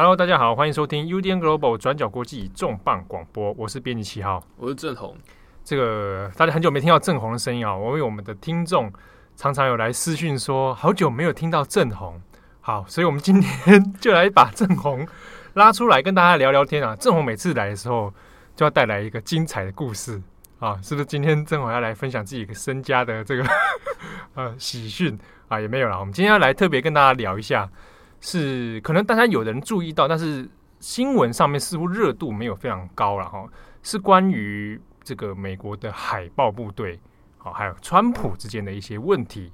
Hello，大家好，欢迎收听 UDN Global 转角国际重磅广播，我是编辑七号，我是郑红。这个大家很久没听到郑红的声音啊，我为我们的听众常常有来私讯说，好久没有听到郑红。好，所以我们今天就来把郑红拉出来跟大家聊聊天啊。郑红每次来的时候就要带来一个精彩的故事啊，是不是？今天郑红要来分享自己一个身家的这个 呃喜讯啊，也没有了。我们今天要来特别跟大家聊一下。是可能大家有人注意到，但是新闻上面似乎热度没有非常高了哈。是关于这个美国的海豹部队，好，还有川普之间的一些问题。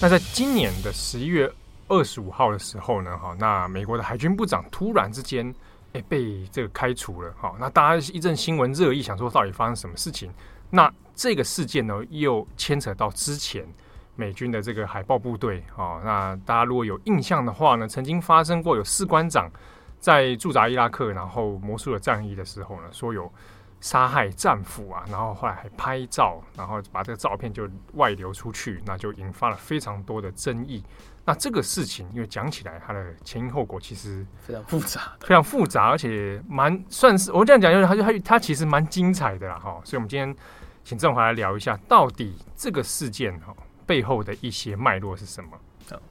那在今年的十一月二十五号的时候呢，哈，那美国的海军部长突然之间。被这个开除了，好，那大家一阵新闻热议，想说到底发生什么事情？那这个事件呢，又牵扯到之前美军的这个海豹部队，哦，那大家如果有印象的话呢，曾经发生过有士官长在驻扎伊拉克，然后魔术了战役的时候呢，说有杀害战俘啊，然后后来还拍照，然后把这个照片就外流出去，那就引发了非常多的争议。那这个事情，因为讲起来，它的前因后果其实非常复杂，非常复杂，而且蛮算是我这样讲，就是它就它它其实蛮精彩的啦，哈。所以，我们今天请郑华来聊一下，到底这个事件哈背后的一些脉络是什么？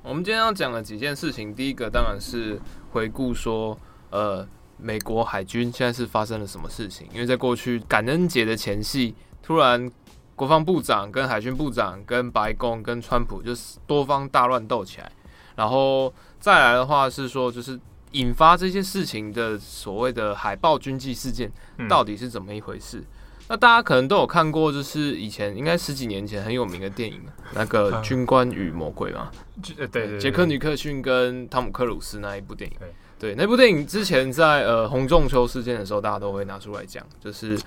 我们今天要讲的几件事情，第一个当然是回顾说，呃，美国海军现在是发生了什么事情？因为在过去感恩节的前夕，突然。国防部长跟海军部长跟白宫跟川普就是多方大乱斗起来，然后再来的话是说，就是引发这些事情的所谓的海豹军纪事件到底是怎么一回事？嗯、那大家可能都有看过，就是以前应该十几年前很有名的电影，那个 《军官与魔鬼》嘛，对对，杰克尼克逊跟汤姆克鲁斯那一部电影，对，那部电影之前在呃洪仲秋事件的时候，大家都会拿出来讲，就是。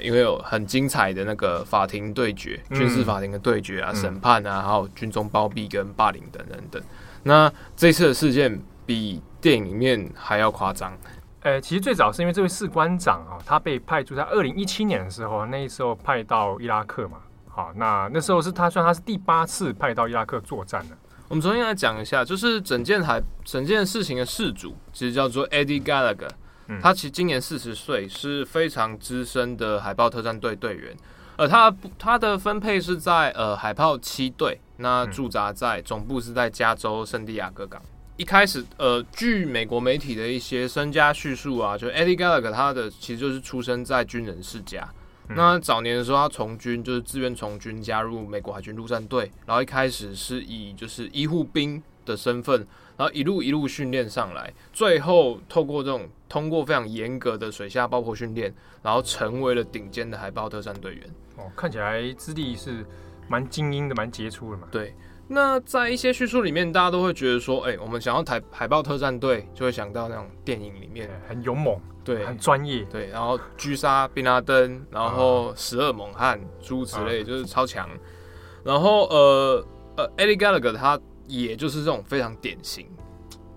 因为有很精彩的那个法庭对决，军事法庭的对决啊，审、嗯、判啊，还有军中包庇跟霸凌等等等。那这次的事件比电影里面还要夸张。呃，其实最早是因为这位士官长啊，他被派驻在二零一七年的时候，那时候派到伊拉克嘛。好，那那时候是他算他是第八次派到伊拉克作战了。我们重新来讲一下，就是整件海整件事情的事主，其实叫做 Eddie Gallagher。他其实今年四十岁，是非常资深的海豹特战队队员，呃他他的分配是在呃海豹七队，那驻扎在总部是在加州圣地亚哥港。一开始，呃，据美国媒体的一些身家叙述啊，就 Eddie Gallagher 他的其实就是出生在军人世家。那早年的时候，他从军就是自愿从军加入美国海军陆战队，然后一开始是以就是医护兵的身份。然后一路一路训练上来，最后透过这种通过非常严格的水下爆破训练，然后成为了顶尖的海豹特战队员。哦，看起来资历是蛮精英的，蛮杰出的嘛。对。那在一些叙述里面，大家都会觉得说，哎，我们想要台海豹特战队，就会想到那种电影里面很勇猛，对，很专业，对，然后狙杀宾拉登，然后十二猛汉诸如此类，就是超强。然后呃呃，Eddie Gallagher 他。也就是这种非常典型，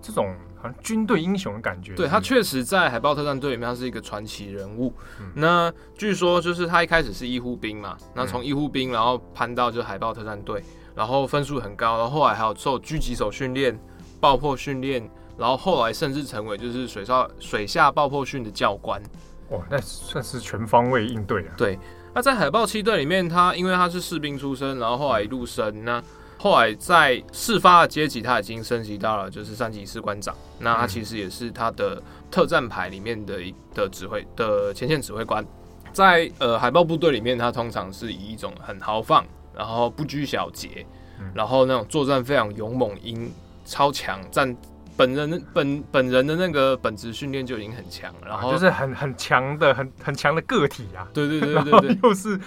这种好像军队英雄的感觉。对，他确实在海豹特战队里面，他是一个传奇人物。嗯、那据说就是他一开始是医护兵嘛，那从医护兵然后攀到就海豹特战队，然后分数很高，然后后来还有受狙击手训练、爆破训练，然后后来甚至成为就是水上水下爆破训的教官。哇，那算是全方位应对啊。对，那在海豹七队里面，他因为他是士兵出身，然后后来一路升那。后来在事发的阶级，他已经升级到了就是三级士官长。那他其实也是他的特战排里面的一的指挥的前线指挥官。在呃海豹部队里面，他通常是以一种很豪放，然后不拘小节，然后那种作战非常勇猛、英超强战。本人本本人的那个本职训练就已经很强，然后就是很很强的、很很强的个体啊。对对对对对，对，又是。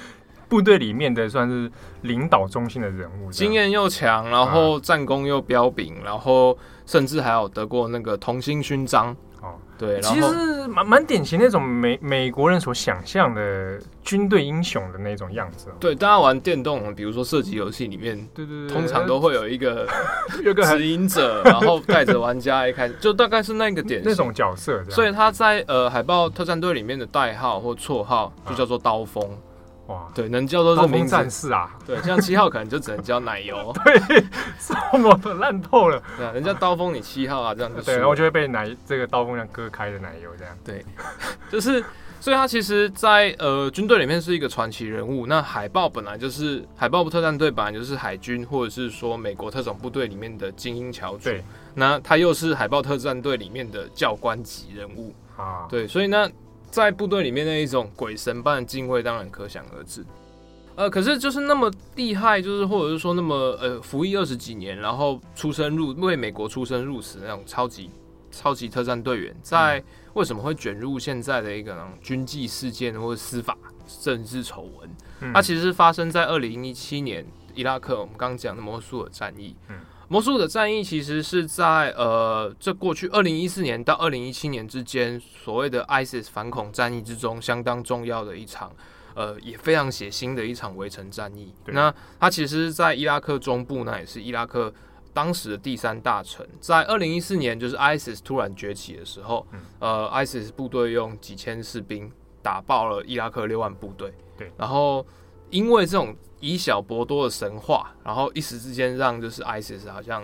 部队里面的算是领导中心的人物，经验又强，然后战功又彪炳，然后甚至还有得过那个同心勋章。哦，对，其实蛮蛮典型那种美美国人所想象的军队英雄的那种样子。对，大家玩电动，比如说射击游戏里面，对对对，通常都会有一个 有个指引者，然后带着玩家一开始 就大概是那个点那种角色。所以他在呃海豹特战队里面的代号或绰号就叫做刀锋。哇，对，能叫做这名字。战士啊，对，像七号可能就只能叫奶油，对，什么的烂透了，对啊，人家刀锋你七号啊，这样就对，然后就会被奶这个刀锋这样割开的奶油这样，对，就是，所以他其实在，在呃军队里面是一个传奇人物。那海豹本来就是海豹特战队，本来就是海军或者是说美国特种部队里面的精英翘楚，对，那他又是海豹特战队里面的教官级人物。啊，对，所以呢。在部队里面那一种鬼神般的敬畏，当然可想而知。呃，可是就是那么厉害，就是或者是说那么呃服役二十几年，然后出生入为美国出生入死那种超级超级特战队员，在为什么会卷入现在的一个军纪事件或者司法政治丑闻？它其实是发生在二零一七年伊拉克，我们刚刚讲的摩苏尔战役。嗯。摩苏尔的战役其实是在呃，这过去二零一四年到二零一七年之间，所谓的 ISIS 反恐战役之中相当重要的一场，呃，也非常血腥的一场围城战役。那它其实，在伊拉克中部，那也是伊拉克当时的第三大城。在二零一四年，就是 ISIS 突然崛起的时候，呃，ISIS 部队用几千士兵打爆了伊拉克六万部队。对，然后因为这种。以小博多的神话，然后一时之间让就是 ISIS 好像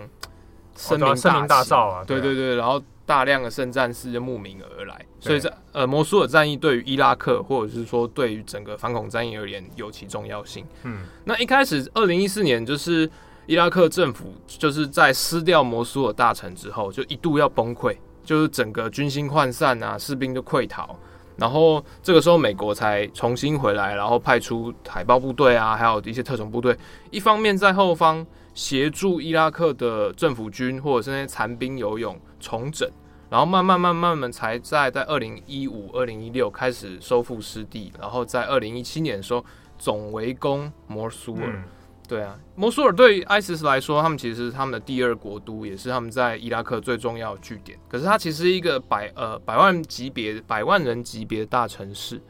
声名声名大噪啊！对对对，然后大量的圣战士就慕名而来，所以在呃摩苏尔战役对于伊拉克或者是说对于整个反恐战役而言有其重要性。嗯，那一开始二零一四年就是伊拉克政府就是在撕掉摩苏尔大城之后，就一度要崩溃，就是整个军心涣散啊，士兵就溃逃。然后这个时候，美国才重新回来，然后派出海豹部队啊，还有一些特种部队，一方面在后方协助伊拉克的政府军或者是那些残兵游勇重整，然后慢慢慢慢慢才在在二零一五、二零一六开始收复失地，然后在二零一七年的时候总围攻摩苏尔。对啊，摩苏尔对 ISIS 来说，他们其实是他们的第二国都，也是他们在伊拉克最重要的据点。可是它其实一个百呃百万级别、百万人级别的大城市，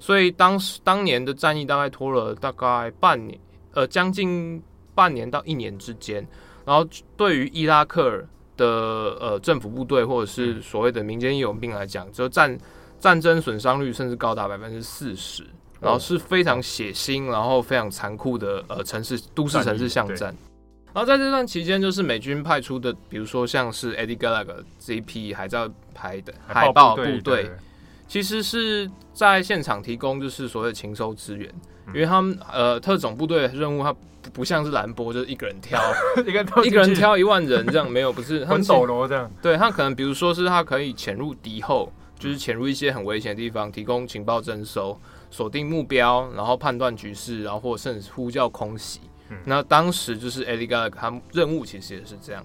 所以当时当年的战役大概拖了大概半年，呃，将近半年到一年之间。然后对于伊拉克的呃政府部队或者是所谓的民间义勇兵来讲，就战战争损伤率甚至高达百分之四十。然后是非常血腥，然后非常残酷的呃城市都市城市巷战。然后在这段期间，就是美军派出的，比如说像是 Eddie Gallagher 这一批海豹排的海豹部队，其实是在现场提供就是所谓的情搜支援，因为他们呃特种部队的任务，它不像是兰博，就是一个人挑一个一个人挑一万人这样，没有不是很抖罗这样。对他可能比如说是他可以潜入敌后，就是潜入一些很危险的地方，提供情报征收。锁定目标，然后判断局势，然后或甚至呼叫空袭。嗯、那当时就是 Eddie Gallagher 他任务其实也是这样。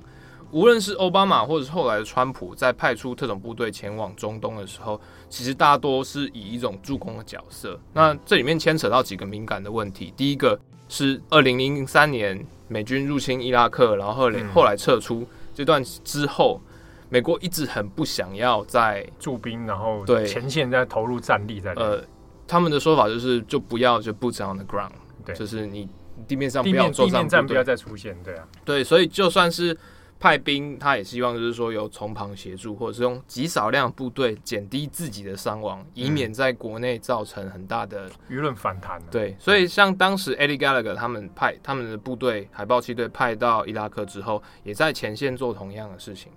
无论是奥巴马或者是后来的川普，在派出特种部队前往中东的时候，其实大多是以一种助攻的角色。那这里面牵扯到几个敏感的问题。第一个是二零零三年美军入侵伊拉克，然后后来后来撤出这段之后，美国一直很不想要在驻兵，然后对前线在投入战力在呃。他们的说法就是，就不要就 boots on the ground，对，就是你地面上不要地面战不要再出现，对啊，对，所以就算是派兵，他也希望就是说有从旁协助，或者是用极少量部队减低自己的伤亡，以免在国内造成很大的舆论反弹。对，所以像当时 Eddie Gallagher 他们派他们的部队海豹七队派到伊拉克之后，也在前线做同样的事情。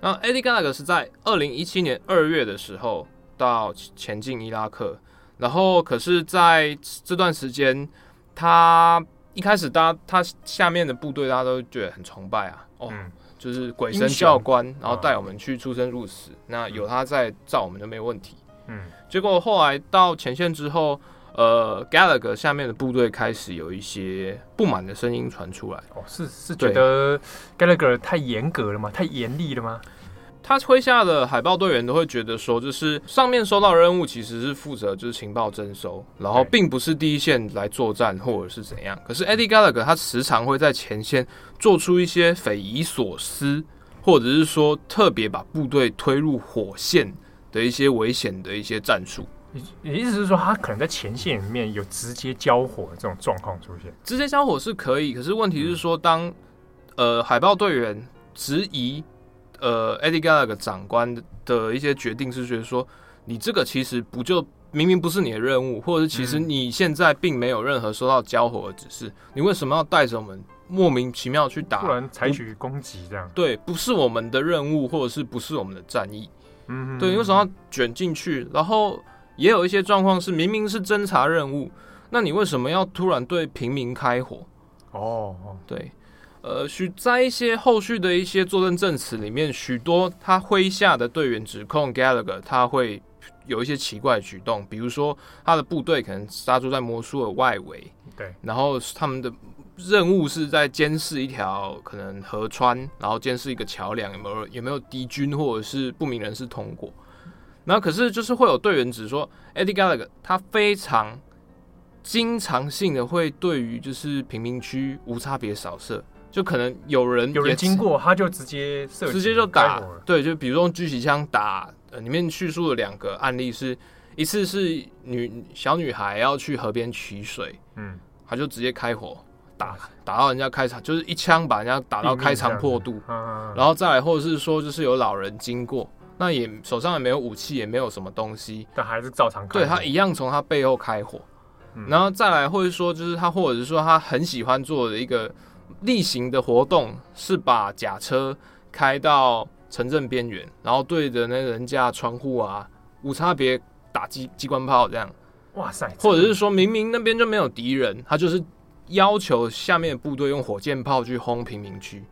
那 Eddie Gallagher 是在二零一七年二月的时候到前进伊拉克。然后，可是在这段时间，他一开始，大家他下面的部队，大家都觉得很崇拜啊。哦，嗯、就是鬼神教官，然后带我们去出生入死。嗯、那有他在照，我们就没问题。嗯，结果后来到前线之后，呃，Gallagher 下面的部队开始有一些不满的声音传出来。哦，是是觉得 Gallagher 太严格了吗？太严厉了吗？他麾下的海豹队员都会觉得说，就是上面收到任务其实是负责就是情报征收，然后并不是第一线来作战或者是怎样。可是 Eddie Gallagher 他时常会在前线做出一些匪夷所思，或者是说特别把部队推入火线的一些危险的一些战术。你你意思是说，他可能在前线里面有直接交火的这种状况出现？直接交火是可以，可是问题是说，当呃海豹队员质疑呃 Eddie Gallagher 长官的一些决定，是觉得说，你这个其实不就明明不是你的任务，或者是其实你现在并没有任何收到交火的指示，你为什么要带着我们莫名其妙去打？突然采取攻击这样？对，不是我们的任务，或者是不是我们的战役？嗯，对，你为什么要卷进去？然后。也有一些状况是明明是侦查任务，那你为什么要突然对平民开火？哦，对，呃，许在一些后续的一些作证证词里面，许多他麾下的队员指控 Gallagher 他会有一些奇怪的举动，比如说他的部队可能扎驻在魔术的外围，对，然后他们的任务是在监视一条可能河川，然后监视一个桥梁有没有有没有敌军或者是不明人士通过。那可是就是会有队员指说，Eddie Gallagher 他非常经常性的会对于就是贫民区无差别扫射，就可能有人有人经过他就直接射，直接就打，对，就比如用狙击枪打。呃，里面叙述了两个案例是，是一次是女小女孩要去河边取水，嗯，他就直接开火打，打到人家开场，就是一枪把人家打到开肠破肚，然后再来或者是说就是有老人经过。那也手上也没有武器，也没有什么东西，但还是照常开。对，他一样从他背后开火，嗯、然后再来或者说就是他或者是说他很喜欢做的一个例行的活动是把假车开到城镇边缘，然后对着那人家窗户啊无差别打机机关炮这样。哇塞！或者是说明明那边就没有敌人，他就是要求下面的部队用火箭炮去轰平民区。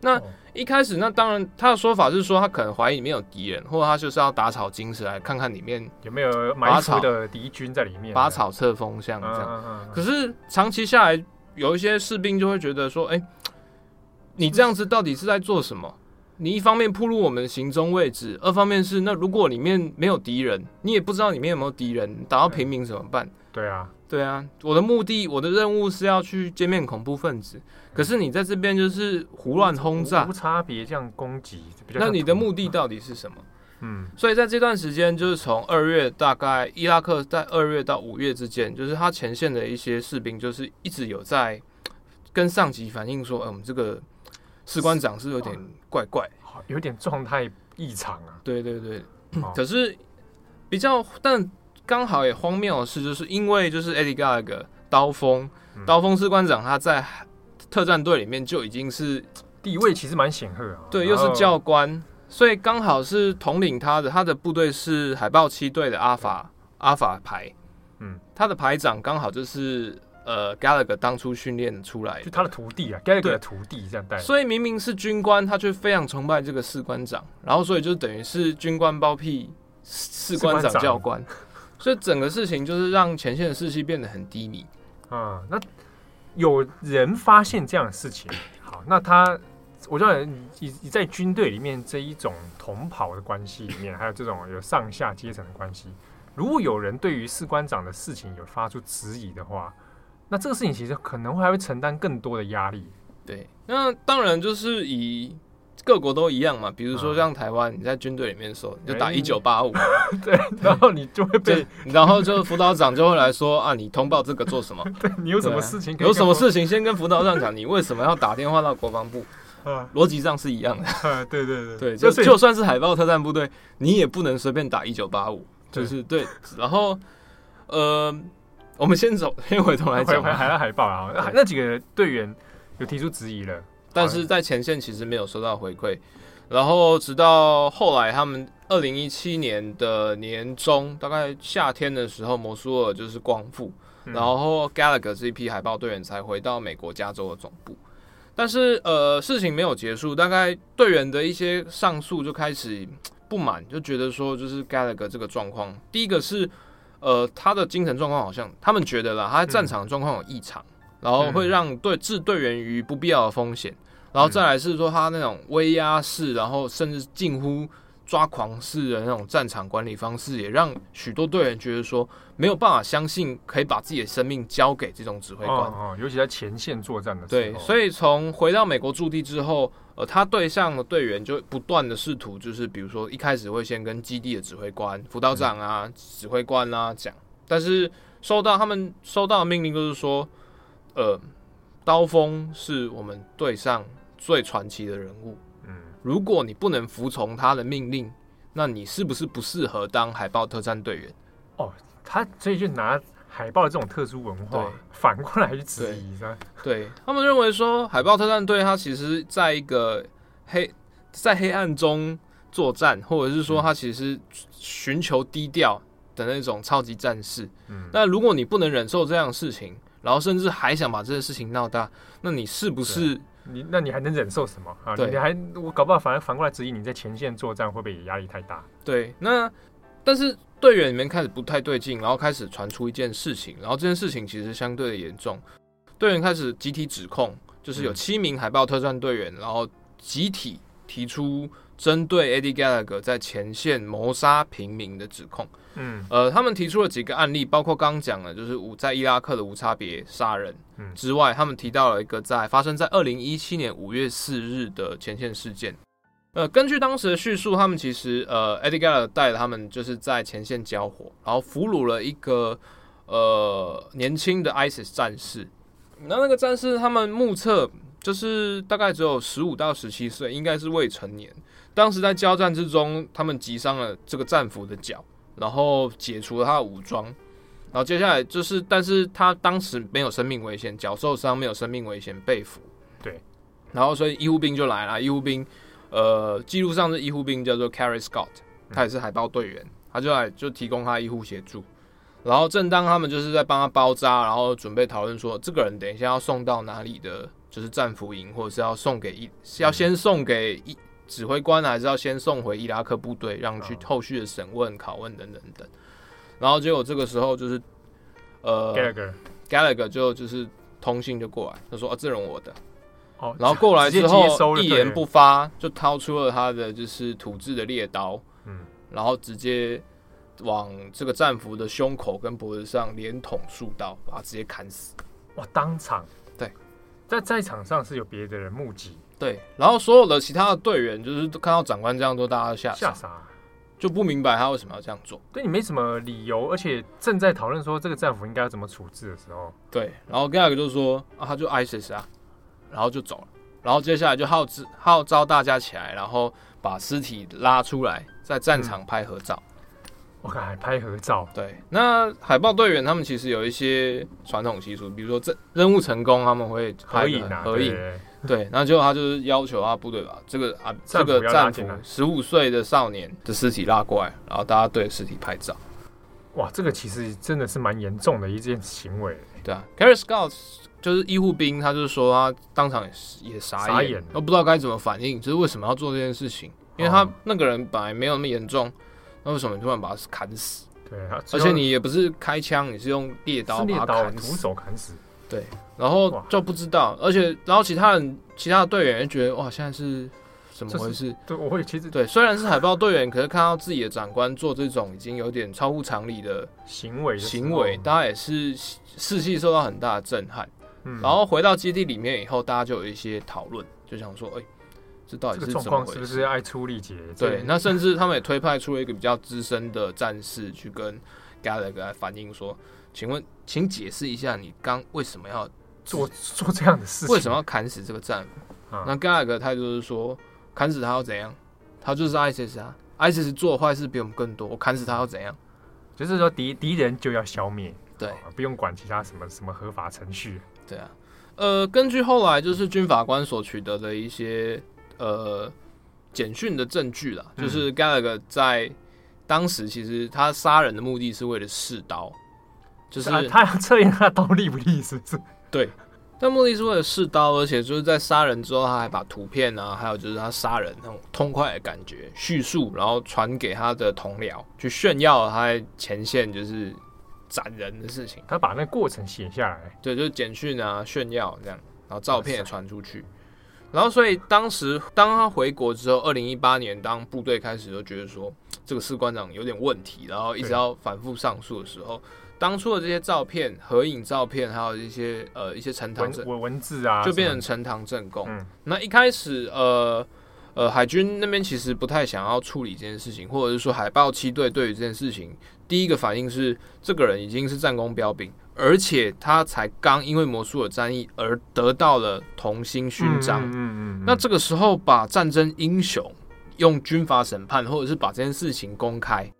那一开始，那当然他的说法是说，他可能怀疑里面有敌人，或者他就是要打草惊蛇，来看看里面有没有埋伏的敌军在里面，拔草测风向这样。可是长期下来，有一些士兵就会觉得说，哎，你这样子到底是在做什么？你一方面暴露我们的行踪位置，二方面是那如果里面没有敌人，你也不知道里面有没有敌人，打到平民怎么办？对啊。对啊，我的目的，我的任务是要去歼灭恐怖分子。可是你在这边就是胡乱轰炸，无差别这样攻击。那你的目的到底是什么？嗯，所以在这段时间，就是从二月大概伊拉克在二月到五月之间，就是他前线的一些士兵，就是一直有在跟上级反映说，哎，我们这个士官长是有点怪怪，有点状态异常啊。对对对，可是比较但。刚好也荒谬的是，就是因为就是 Eddie Gallagher 刀锋，刀锋士官长他在特战队里面就已经是地位其实蛮显赫啊，对，又是教官，所以刚好是统领他的，他的部队是海豹七队的阿法阿法排，嗯，他的排长刚好就是呃 Gallagher 当初训练出来，就他的徒弟啊，Gallagher 的徒弟这样带，所以明明是军官，他却非常崇拜这个士官长，然后所以就等于是军官包庇士官长教官。所以整个事情就是让前线的士气变得很低迷。啊，那有人发现这样的事情，好，那他，我知道你你在军队里面这一种同袍的关系里面，还有这种有上下阶层的关系，如果有人对于士官长的事情有发出质疑的话，那这个事情其实可能会还会承担更多的压力。对，那当然就是以。各国都一样嘛，比如说像台湾，你在军队里面说，你就打一九八五，对，然后你就会被，然后就辅导长就会来说啊，你通报这个做什么？对，你有什么事情？有什么事情先跟辅导长讲，你为什么要打电话到国防部？逻辑上是一样的。对对对对，就就算是海豹特战部队，你也不能随便打一九八五，就是对。然后呃，我们先走，先回头来讲，海海海豹啊，那几个队员有提出质疑了。但是在前线其实没有收到回馈，然后直到后来他们二零一七年的年中，大概夏天的时候，摩苏尔就是光复，然后 Gallagher 这一批海豹队员才回到美国加州的总部。但是呃，事情没有结束，大概队员的一些上诉就开始不满，就觉得说就是 Gallagher 这个状况，第一个是呃他的精神状况好像他们觉得啦，他在战场状况有异常。然后会让队置队员于不必要的风险，然后再来是说他那种威压式，然后甚至近乎抓狂式的那种战场管理方式，也让许多队员觉得说没有办法相信可以把自己的生命交给这种指挥官。哦，尤其在前线作战的时候。对，所以从回到美国驻地之后，呃，他对象的队员就不断的试图，就是比如说一开始会先跟基地的指挥官、辅导长啊、嗯、指挥官啊讲，但是收到他们收到的命令就是说，呃，刀锋是我们队上最传奇的人物。嗯如果你不能服从他的命令，那你是不是不适合当海豹特战队员？哦，他所以就拿海豹这种特殊文化反过来去质疑，是吧？对，他们认为说海豹特战队他其实在一个黑在黑暗中作战，或者是说他其实寻求低调的那种超级战士。嗯，那如果你不能忍受这样的事情，然后甚至还想把这件事情闹大，那你是不是？你那你还能忍受什么啊？你还我搞不好反而反过来质疑你在前线作战会不会也压力太大？对，那但是队员里面开始不太对劲，然后开始传出一件事情，然后这件事情其实相对的严重，队员开始集体指控，就是有七名海豹特战队员，然后集体提出针对 Eddie Gallagher 在前线谋杀平民的指控。嗯，呃，他们提出了几个案例，包括刚刚讲的，就是无在伊拉克的无差别杀人之外，他们提到了一个在发生在二零一七年五月四日的前线事件。呃，根据当时的叙述，他们其实呃，Eddie Gallagher 带着他们就是在前线交火，然后俘虏了一个呃年轻的 ISIS 战士。那那个战士他们目测就是大概只有十五到十七岁，应该是未成年。当时在交战之中，他们击伤了这个战俘的脚。然后解除了他的武装，然后接下来就是，但是他当时没有生命危险，脚受伤没有生命危险，被俘。对，然后所以医护兵就来了，医护兵，呃，记录上的医护兵叫做 Carry Scott，他也是海豹队员，他就来就提供他医护协助。然后正当他们就是在帮他包扎，然后准备讨论说这个人等一下要送到哪里的，就是战俘营，或者是要送给一，是要先送给一。指挥官还是要先送回伊拉克部队，让去后续的审问、拷问等等等。然后结果这个时候就是，呃，Gallagher 就就是通信就过来，他说：“啊，这人我的。”哦，然后过来之后一言不发，就掏出了他的就是土制的猎刀，嗯，然后直接往这个战俘的胸口跟脖子上连捅数刀，把他直接砍死。哇！当场对，在在场上是有别的人目击。对，然后所有的其他的队员就是看到长官这样做，大家都吓吓傻，就不明白他为什么要这样做。对你没什么理由，而且正在讨论说这个战俘应该要怎么处置的时候，对，然后第二个就是说啊，他就 ISIS 啊，然后就走了，然后接下来就号召号召大家起来，然后把尸体拉出来，在战场拍合照。我看还拍合照。对，那海豹队员他们其实有一些传统习俗，比如说这任务成功，他们会合影啊，合影。对，然后结果他就是要求他部队把这个啊这个战俘十五岁的少年的尸体拉过来，然后大家对尸体拍照。哇，这个其实真的是蛮严重的一件行为。对啊 c a r r y Scott 就是医护兵，他就是说他当场也也傻眼，都不知道该怎么反应，就是为什么要做这件事情？因为他那个人本来没有那么严重，那为什么你突然把他砍死？对，而且你也不是开枪，你是用猎刀把他砍死，徒手砍死。对。然后就不知道，而且然后其他人其他的队员也觉得哇，现在是怎么回事？对，我会其实对，虽然是海豹队员，可是看到自己的长官做这种已经有点超乎常理的行为行为，大家也是士气受到很大的震撼。嗯，然后回到基地里面以后，大家就有一些讨论，就想说，哎，这到底是怎么回事？是不是爱出力竭？对，那甚至他们也推派出了一个比较资深的战士去跟 Gallagher 来反映说，请问，请解释一下，你刚为什么要？做做这样的事情，为什么要砍死这个战俘？嗯、那态度就是说，砍死他要怎样？他就是 ISIS 啊，ISIS 做的坏事比我们更多，我砍死他要怎样？就是说敌敌人就要消灭，对、哦，不用管其他什么什么合法程序。对啊，呃，根据后来就是军法官所取得的一些呃简讯的证据啦，就是 Gallagher 在当时其实他杀人的目的是为了试刀，就是、啊、他要测验他刀利不利，是不是？对，但目的是为了试刀，而且就是在杀人之后，他还把图片啊，还有就是他杀人那种痛快的感觉叙述，然后传给他的同僚，去炫耀他在前线就是斩人的事情。他把那过程写下来，对，就是简讯啊，炫耀这样，然后照片也传出去。然后所以当时当他回国之后，二零一八年当部队开始就觉得说这个士官长有点问题，然后一直要反复上诉的时候，当初的这些照片、合影照片，还有一些呃一些呈堂证文文字啊，就变成呈堂证供。嗯、那一开始呃呃海军那边其实不太想要处理这件事情，或者是说海豹七队对于这件事情第一个反应是这个人已经是战功标兵。而且他才刚因为摩苏尔战役而得到了铜星勋章。嗯嗯嗯。那这个时候把战争英雄用军法审判，或者是把这件事情公开，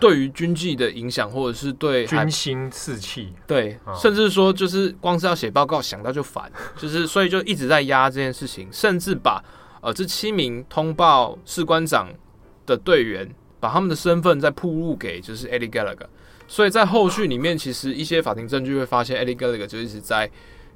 对于军纪的影响，或者是对军心士气，对，甚至说就是光是要写报告想到就烦，就是所以就一直在压这件事情，甚至把呃这七名通报士官长的队员，把他们的身份再曝露给就是 Eddie Gallagher。所以在后续里面，其实一些法庭证据会发现，Eddie Gallagher 就一直在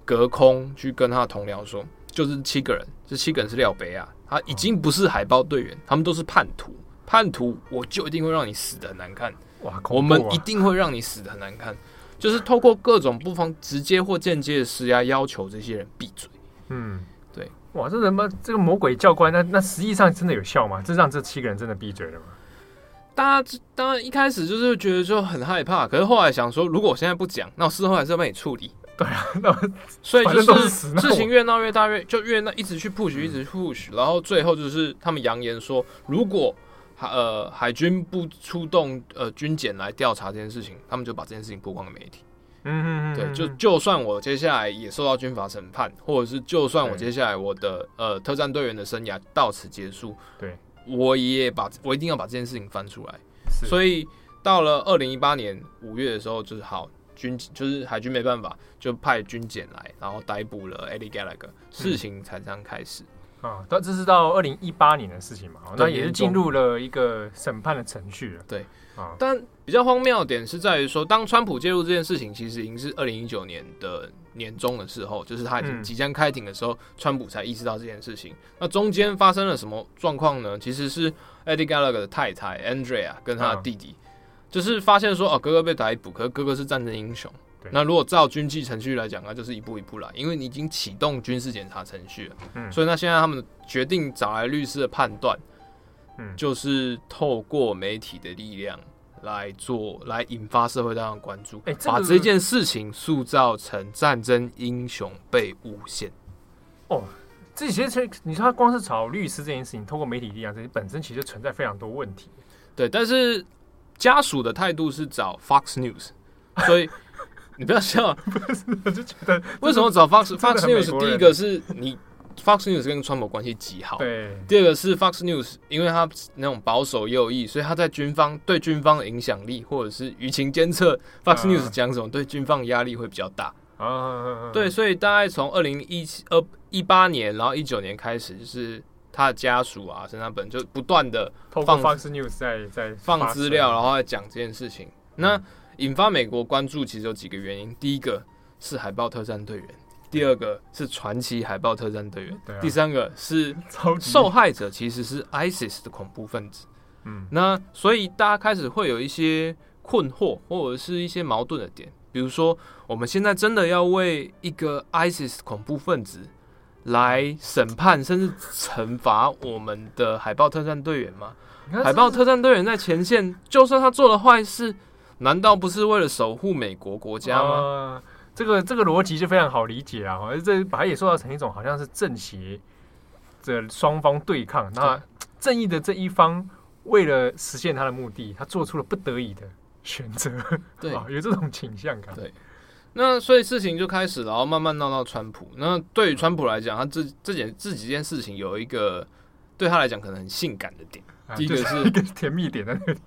隔空去跟他的同僚说，就是七个人，这七个人是廖北啊，他已经不是海豹队员，他们都是叛徒，叛徒我就一定会让你死的很难看，哇，我们一定会让你死的很难看，就是透过各种不方直接或间接的施压，要求这些人闭嘴。嗯，对，哇，这什么这个魔鬼教官，那那实际上真的有效吗？这让这七个人真的闭嘴了吗？大家当然一开始就是觉得就很害怕，可是后来想说，如果我现在不讲，那我事后还是要被你处理。对啊，那所以就是事情越闹越大，越就越那一直去 push，一直去 push，然后最后就是他们扬言说，如果海呃海军不出动呃军检来调查这件事情，他们就把这件事情曝光给媒体。嗯嗯嗯，对，就就算我接下来也受到军法审判，或者是就算我接下来我的呃特战队员的生涯到此结束，对。我也把我一定要把这件事情翻出来，所以到了二零一八年五月的时候，就是好军就是海军没办法，就派军检来，然后逮捕了 Eddie Gallagher，事情才这样开始。啊，到这是到二零一八年的事情嘛，那也是进入了一个审判的程序了。对。啊，但比较荒谬的点是在于说，当川普介入这件事情，其实已经是二零一九年的年中的时候，就是他已经即将开庭的时候，川普才意识到这件事情。那中间发生了什么状况呢？其实是 Eddie Gallagher 的太太 Andrea 跟他的弟弟，就是发现说，哦，哥哥被逮捕，可是哥哥是战争英雄。那如果照军纪程序来讲，那就是一步一步来，因为你已经启动军事检查程序了。嗯，所以那现在他们决定找来律师的判断。嗯，就是透过媒体的力量来做，来引发社会大众关注，把这件事情塑造成战争英雄被诬陷。哦，这其实你说他光是找律师这件事情，透过媒体力量，这些本身其实存在非常多问题。对，但是家属的态度是找 Fox News，所以你不要笑，不是，我就觉得为什么找 Fox Fox News？第一个是你。Fox News 跟川普关系极好。对，第二个是 Fox News，因为他那种保守右翼，所以他在军方对军方的影响力，或者是舆情监测，Fox News 讲什么，对军方压力会比较大。啊，对，所以大概从二零一七、二一八年，然后一九年开始，就是他的家属啊，身上本就不断的放 Fox News 在在放资料，然后在讲这件事情。那引发美国关注，其实有几个原因。第一个是海豹特战队员。第二个是传奇海豹特战队员，第三个是 受害者其实是 ISIS 的恐怖分子。嗯，那所以大家开始会有一些困惑或者是一些矛盾的点，比如说我们现在真的要为一个 ISIS 恐怖分子来审判甚至惩罚我们的海豹特战队员吗？海豹特战队员在前线，就算他做了坏事，难道不是为了守护美国国家吗？这个这个逻辑就非常好理解啊，而这把它也塑造成一种好像是正邪的双方对抗，那正义的这一方为了实现他的目的，他做出了不得已的选择，对，有这种倾向感。对，那所以事情就开始，然后慢慢闹到川普。那对于川普来讲，他这这件这几件事情有一个对他来讲可能很性感的点，啊、第一个是一个甜蜜点的那里，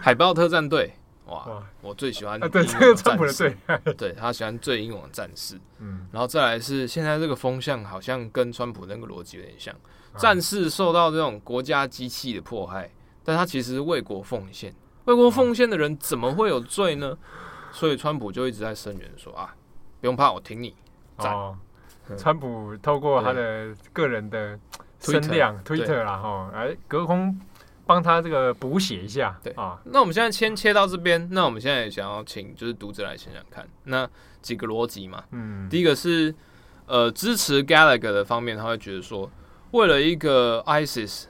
海豹特战队。哇，我最喜欢对，这个川普的 对，对他喜欢最英勇的战士。嗯，然后再来是现在这个风向好像跟川普那个逻辑有点像，啊、战士受到这种国家机器的迫害，但他其实是为国奉献，为国奉献的人怎么会有罪呢？啊、所以川普就一直在声援说啊，不用怕，我挺你。哦，川普透过他的个人的声量，Twitter 啦哈，哎，隔空。帮他这个补写一下，对啊。那我们现在先切到这边，那我们现在也想要请就是读者来想想看，那几个逻辑嘛。嗯，第一个是呃支持 Gallagher 的方面，他会觉得说，为了一个 ISIS，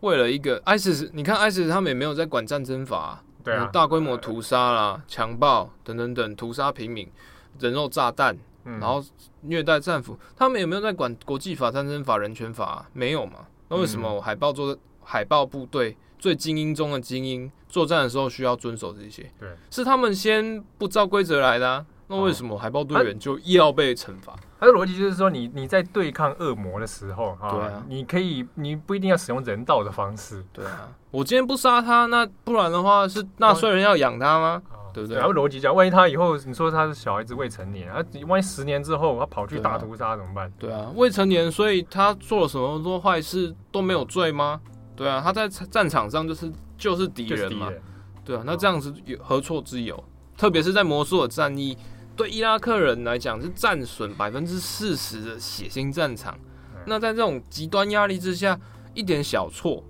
为了一个 ISIS，你看 ISIS 他们也没有在管战争法、啊，对啊，大规模屠杀啦、强暴等等等，屠杀平民、人肉炸弹，嗯、然后虐待战俘，他们有没有在管国际法、战争法、人权法、啊？没有嘛？那为什么海豹做海豹部队最精英中的精英，作战的时候需要遵守这些？对，是他们先不照规则来的、啊。那为什么海豹队员就要被惩罚？他的逻辑就是说你，你你在对抗恶魔的时候，对啊，你可以，你不一定要使用人道的方式，对啊。我今天不杀他，那不然的话是纳税人要养他吗？哦、对不对？然后逻辑讲，万一他以后你说他是小孩子未成年，啊，万一十年之后他跑去大屠杀怎么办？对啊，未成年，所以他做了什么多坏事都没有罪吗？对啊，他在战场上就是就是敌人嘛，人对啊，那这样子有何错之有？特别是在摩苏尔战役。对伊拉克人来讲，是战损百分之四十的血腥战场。那在这种极端压力之下，一点小错，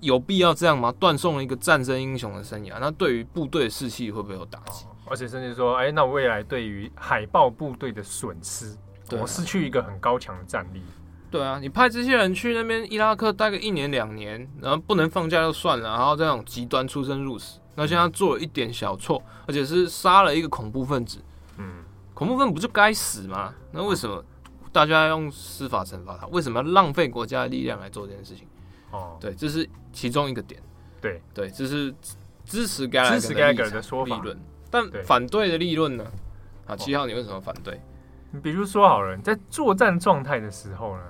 有必要这样吗？断送了一个战争英雄的生涯，那对于部队士气会不会有打击？而且甚至说，哎，那未来对于海豹部队的损失，我、啊、失去一个很高强的战力。对啊，你派这些人去那边伊拉克待个一年两年，然后不能放假就算了，然后这种极端出生入死。那现在做了一点小错，而且是杀了一个恐怖分子，嗯，恐怖分子不就该死吗？那为什么大家要用司法惩罚他？为什么要浪费国家的力量来做这件事情？哦，对，这是其中一个点。对对，这是支持该支持该的说法。但反对的立论呢？啊，七号，你为什么反对？你比如说好了，你在作战状态的时候呢？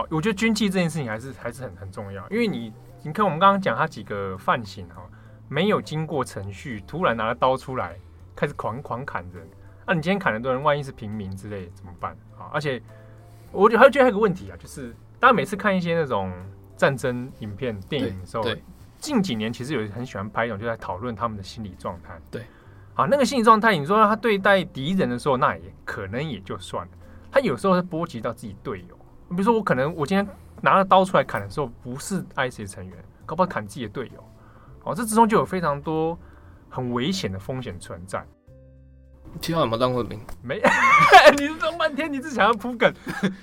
哦，我觉得军纪这件事情还是还是很很重要，因为你你看我们刚刚讲他几个犯行哈。没有经过程序，突然拿了刀出来，开始狂狂砍人。那、啊、你今天砍很多人，万一是平民之类，怎么办啊？而且，我觉得还觉得还有个问题啊，就是大家每次看一些那种战争影片、电影的时候，近几年其实有很喜欢拍一种，就在讨论他们的心理状态。对，啊，那个心理状态，你说他对待敌人的时候，那也可能也就算了。他有时候会波及到自己队友，比如说我可能我今天拿了刀出来砍的时候，不是 ISIS 成员，搞不好砍自己的队友。哦，这之中就有非常多很危险的风险存在。七号有没有当过兵？没，你是说半天，你是想要铺梗？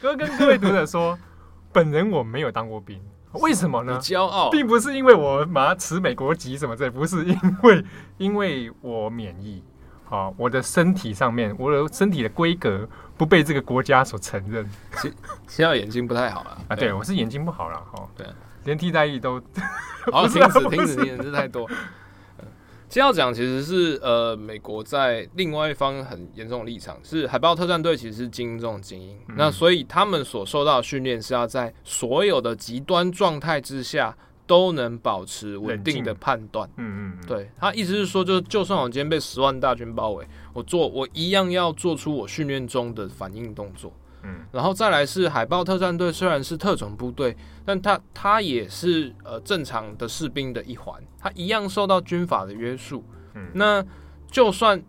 哥跟各位读者说，本人我没有当过兵，为什么呢？骄傲，并不是因为我马上持美国籍什么这，不是因为因为我免疫啊，我的身体上面，我的身体的规格不被这个国家所承认。七七号眼睛不太好了啊，对，我是眼睛不好了哈，对。连替代役都好，停止停止，停止，太多。先要讲，其实是呃，美国在另外一方很严重的立场，是海豹特战队其实是精英中的精英，嗯、那所以他们所受到的训练是要在所有的极端状态之下都能保持稳定的判断。嗯嗯，对他意思是说，就就算我今天被十万大军包围，我做我一样要做出我训练中的反应动作。嗯，然后再来是海豹特战队，虽然是特种部队，但他他也是呃正常的士兵的一环，他一样受到军法的约束。嗯，那就算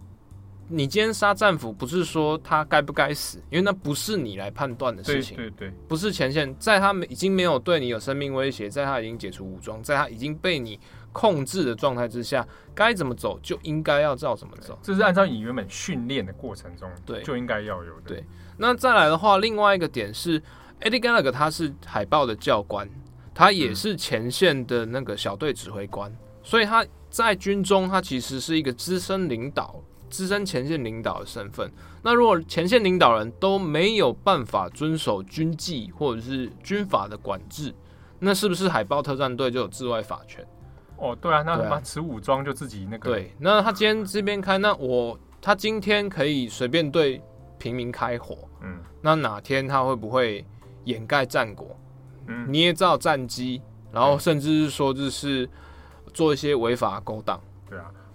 你今天杀战俘，不是说他该不该死，因为那不是你来判断的事情。对对，对，不是前线，在他们已经没有对你有生命威胁，在他已经解除武装，在他已经被你控制的状态之下，该怎么走就应该要照怎么走。这是按照你原本训练的过程中，对，就应该要有的。对。那再来的话，另外一个点是，Eddie Gallagher 他是海豹的教官，他也是前线的那个小队指挥官，嗯、所以他在军中他其实是一个资深领导、资深前线领导的身份。那如果前线领导人都没有办法遵守军纪或者是军法的管制，那是不是海豹特战队就有治外法权？哦，对啊，那他持武装就自己那个。对，那他今天这边开，那我他今天可以随便对。平民开火，嗯，那哪天他会不会掩盖战果，嗯，捏造战机，然后甚至是说就是做一些违法勾当，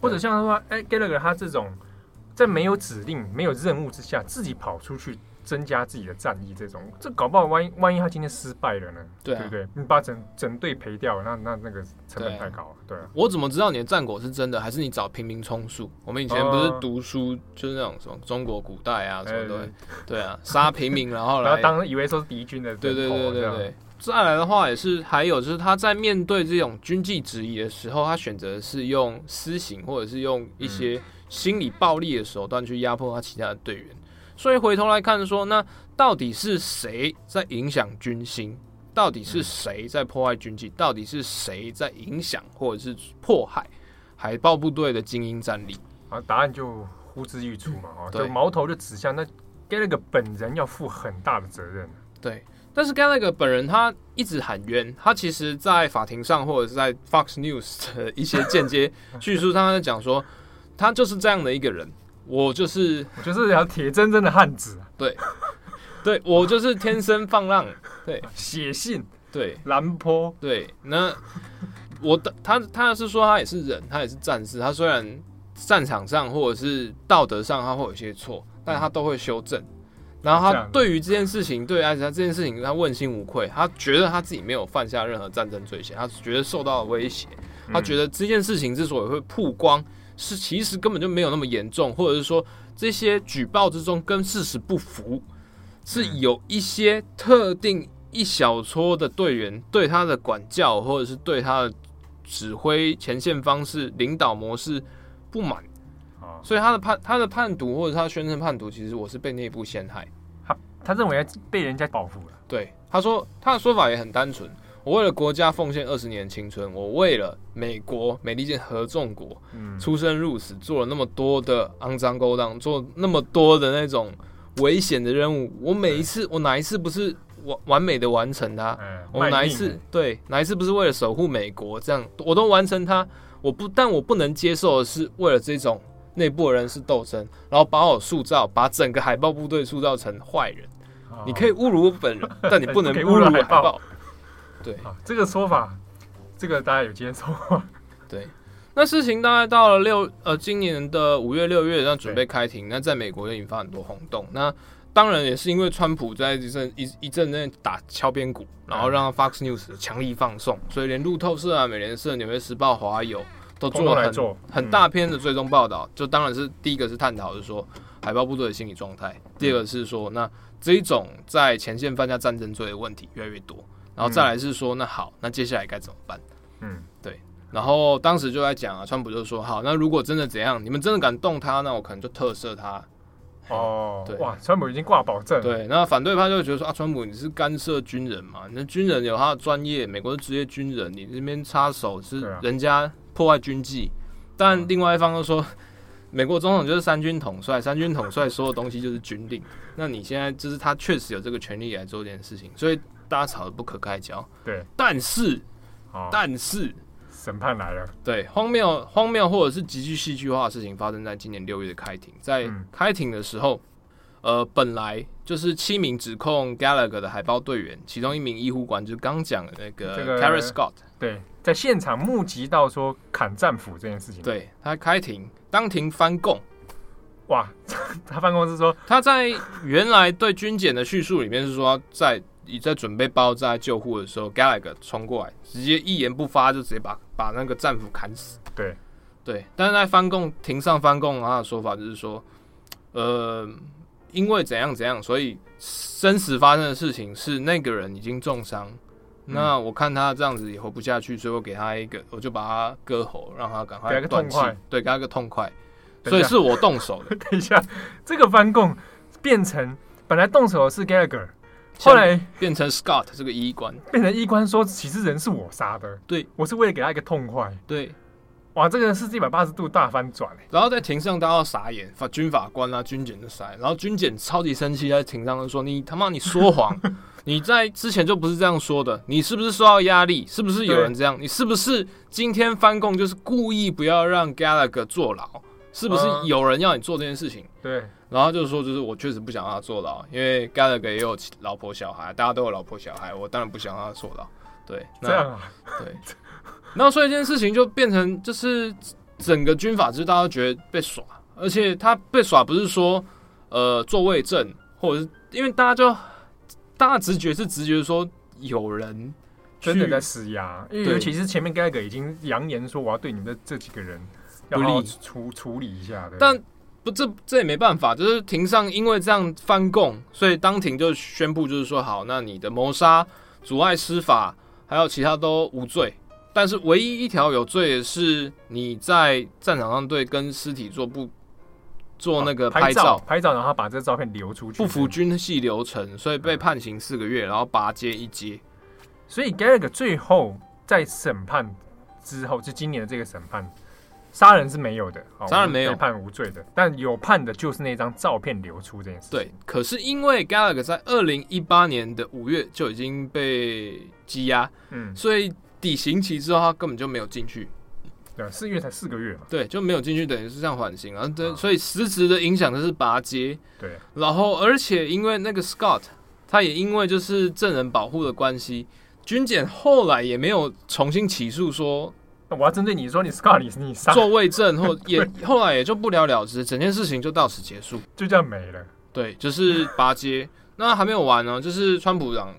或者像他说，哎，Gallagher 他这种在没有指令、没有任务之下自己跑出去。增加自己的战役，这种这搞不好，万一万一他今天失败了呢？对，啊、对不对？你把整整队赔掉，那那那个成本太高了。对，啊、对，我怎么知道你的战果是真的，还是你找平民充数？我们以前不是读书，就是那种什么中国古代啊，什么的，对啊，杀平民 然后来，然后当以为说是敌军的，对对对对对。再来的话也是，还有就是他在面对这种军纪质疑的时候，他选择是用私刑或者是用一些心理暴力的手段去压迫他其他的队员。所以回头来看说，那到底是谁在影响军心？到底是谁在破坏军纪？到底是谁在影响或者是迫害海豹部队的精英战力？啊，答案就呼之欲出嘛，啊，就矛头就指向那 Gallagher 本人要负很大的责任。对，但是 Gallagher 本人他一直喊冤，他其实在法庭上或者是在 Fox News 的一些间接 叙述上，他在讲说，他就是这样的一个人，我就是我就是条铁铮铮的汉子，对。对，我就是天生放浪，对，写信，对，兰坡，对，那我的他他是说他也是人，他也是战士，他虽然战场上或者是道德上他会有些错，但他都会修正。然后他对于这件事情，对，而且他这件事情他问心无愧，他觉得他自己没有犯下任何战争罪行，他觉得受到了威胁，他觉得这件事情之所以会曝光，是其实根本就没有那么严重，或者是说这些举报之中跟事实不符。是有一些特定一小撮的队员对他的管教，或者是对他的指挥前线方式、领导模式不满，所以他的判他的叛徒或者他宣称叛徒，其实我是被内部陷害。他他认为被人家报复了。对，他说他的说法也很单纯：我为了国家奉献二十年青春，我为了美国美利坚合众国，嗯出生入死，做了那么多的肮脏勾当，做那么多的那种。危险的任务，我每一次，我哪一次不是完完美的完成它？嗯我哪一次对哪一次不是为了守护美国？这样我都完成它。我不，但我不能接受的是，为了这种内部的人是斗争，然后把我塑造，把整个海豹部队塑造成坏人。你可以侮辱我本人，但你不能 侮辱海豹。对，这个说法，这个大家有接受吗？对。那事情大概到了六呃，今年的五月六月，那准备开庭，那在美国就引发很多轰动。那当然也是因为川普在一阵一一阵阵打敲边鼓，然后让 Fox News 强力放送，所以连路透社啊、美联社、纽约时报、华邮都做了很很大篇的追踪报道。就当然是第一个是探讨是说海豹部队的心理状态，第二个是说那这一种在前线犯下战争罪的问题越来越多，然后再来是说那好，那接下来该怎么办？嗯，对。然后当时就在讲啊，川普就说：“好，那如果真的怎样，你们真的敢动他，那我可能就特赦他。”哦，对，哇，川普已经挂保证。对，那反对派就觉得说：“啊，川普你是干涉军人嘛？那军人有他的专业，美国的职业军人，你这边插手是人家破坏军纪。啊”但另外一方又说：“ 美国总统就是三军统帅，三军统帅所有东西就是军令。那你现在就是他确实有这个权利来做这件事情，所以大家吵得不可开交。”对，但是，哦、但是。审判来了，对，荒谬、荒谬或者是极具戏剧化的事情发生在今年六月的开庭。在开庭的时候，嗯、呃，本来就是七名指控 Gallagher 的海豹队员，其中一名医护官就是刚讲的那个 c a r r y Scott，对，在现场目击到说砍战斧这件事情。对，他开庭当庭翻供，哇，他翻供是说 他在原来对军检的叙述里面是说在。你在准备爆炸救护的时候，Gallagher 冲过来，直接一言不发就直接把把那个战斧砍死。对，对。但是在翻供庭上翻供，他的说法就是说，呃，因为怎样怎样，所以真实发生的事情是那个人已经重伤。嗯、那我看他这样子也活不下去，所以我给他一个，我就把他割喉，让他赶快断气。对，给他个痛快。所以是我动手的。等一下，这个翻供变成本来动手的是 Gallagher。后来变成 Scott 这个医官，变成医官说，其实人是我杀的，对，我是为了给他一个痛快，对，哇，这个是一百八十度大翻转，然后在庭上大家都傻眼，法军法官啊，军检的傻眼，然后军检超级生气，在庭上就说：“你他妈你说谎，你在之前就不是这样说的，你是不是受到压力？是不是有人这样？你是不是今天翻供就是故意不要让 Gallagher 坐牢？是不是有人要你做这件事情？”对。然后就是说，就是我确实不想让他坐牢，因为 Gallagher 也有老婆小孩，大家都有老婆小孩，我当然不想让他坐牢。对，那这样啊，对。然后所以这件事情就变成，就是整个军法制大家都觉得被耍，而且他被耍不是说呃作伪证，或者是因为大家就大家直觉是直觉说有人真的在施压，因为尤其是前面 Gallagher 已经扬言说我要对你们的这几个人要好好处处理一下的，但。不，这这也没办法，就是庭上因为这样翻供，所以当庭就宣布，就是说好，那你的谋杀、阻碍司法，还有其他都无罪，但是唯一一条有罪的是你在战场上对跟尸体做不做那个拍照，拍照，然后把这个照片流出去，不服军系流程，所以被判刑四个月，然后拔阶一阶。所以 Gallagher 最后在审判之后，就今年的这个审判，杀人是没有的，杀人没有。判无罪的，但有判的就是那张照片流出这件事。对，可是因为 Gallagher 在二零一八年的五月就已经被羁押，嗯，所以抵刑期之后他根本就没有进去。对，四月才四个月嘛。对，就没有进去，等于是这样缓刑啊。对，所以实质的影响的是拔阶。对，然后而且因为那个 Scott，他也因为就是证人保护的关系，军检后来也没有重新起诉说，我要针对你说你 Scott 你你杀做伪证或 也后来也就不了了之，整件事情就到此结束，就这样没了。对，就是拔阶。那还没有完呢，就是川普长。